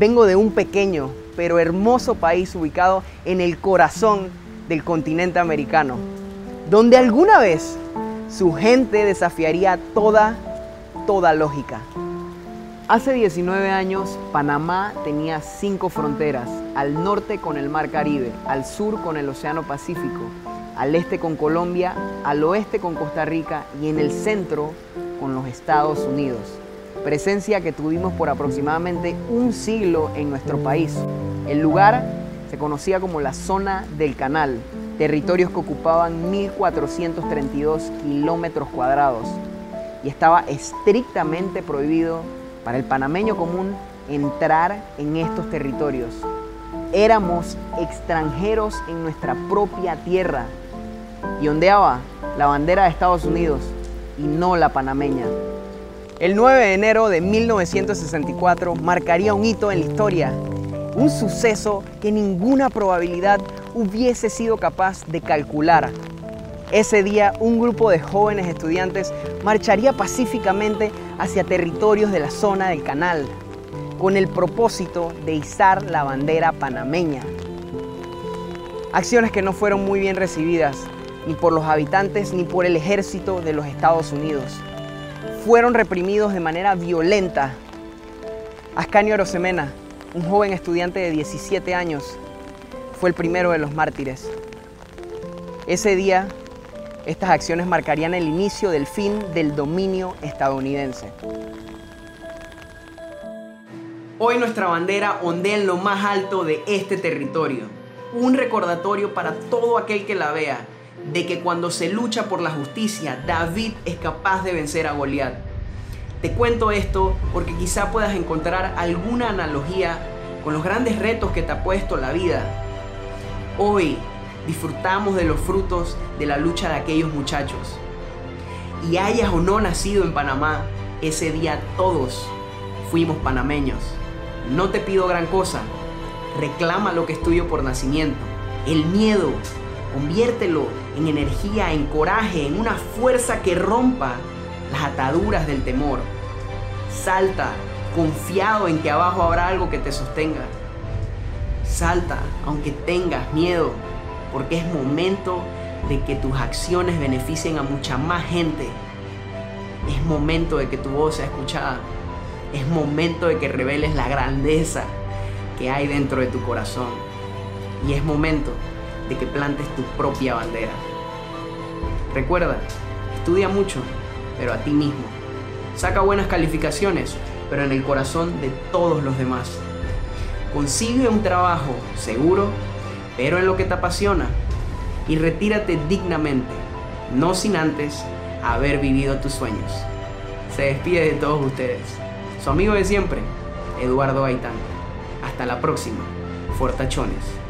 Vengo de un pequeño pero hermoso país ubicado en el corazón del continente americano, donde alguna vez su gente desafiaría toda, toda lógica. Hace 19 años, Panamá tenía cinco fronteras, al norte con el Mar Caribe, al sur con el Océano Pacífico, al este con Colombia, al oeste con Costa Rica y en el centro con los Estados Unidos. Presencia que tuvimos por aproximadamente un siglo en nuestro país. El lugar se conocía como la zona del canal, territorios que ocupaban 1.432 kilómetros cuadrados y estaba estrictamente prohibido para el panameño común entrar en estos territorios. Éramos extranjeros en nuestra propia tierra y ondeaba la bandera de Estados Unidos y no la panameña. El 9 de enero de 1964 marcaría un hito en la historia, un suceso que ninguna probabilidad hubiese sido capaz de calcular. Ese día un grupo de jóvenes estudiantes marcharía pacíficamente hacia territorios de la zona del canal, con el propósito de izar la bandera panameña. Acciones que no fueron muy bien recibidas, ni por los habitantes ni por el ejército de los Estados Unidos. Fueron reprimidos de manera violenta. Ascanio Arosemena, un joven estudiante de 17 años, fue el primero de los mártires. Ese día, estas acciones marcarían el inicio del fin del dominio estadounidense. Hoy nuestra bandera ondea en lo más alto de este territorio. Un recordatorio para todo aquel que la vea de que cuando se lucha por la justicia, David es capaz de vencer a Goliat. Te cuento esto porque quizá puedas encontrar alguna analogía con los grandes retos que te ha puesto la vida. Hoy disfrutamos de los frutos de la lucha de aquellos muchachos. Y hayas o no nacido en Panamá, ese día todos fuimos panameños. No te pido gran cosa, reclama lo que es tuyo por nacimiento. El miedo, conviértelo en energía, en coraje, en una fuerza que rompa las ataduras del temor. Salta, confiado en que abajo habrá algo que te sostenga. Salta, aunque tengas miedo, porque es momento de que tus acciones beneficien a mucha más gente. Es momento de que tu voz sea escuchada. Es momento de que reveles la grandeza que hay dentro de tu corazón. Y es momento de que plantes tu propia bandera. Recuerda, estudia mucho, pero a ti mismo. Saca buenas calificaciones, pero en el corazón de todos los demás. Consigue un trabajo seguro, pero en lo que te apasiona. Y retírate dignamente, no sin antes haber vivido tus sueños. Se despide de todos ustedes. Su amigo de siempre, Eduardo Gaitán. Hasta la próxima, Fortachones.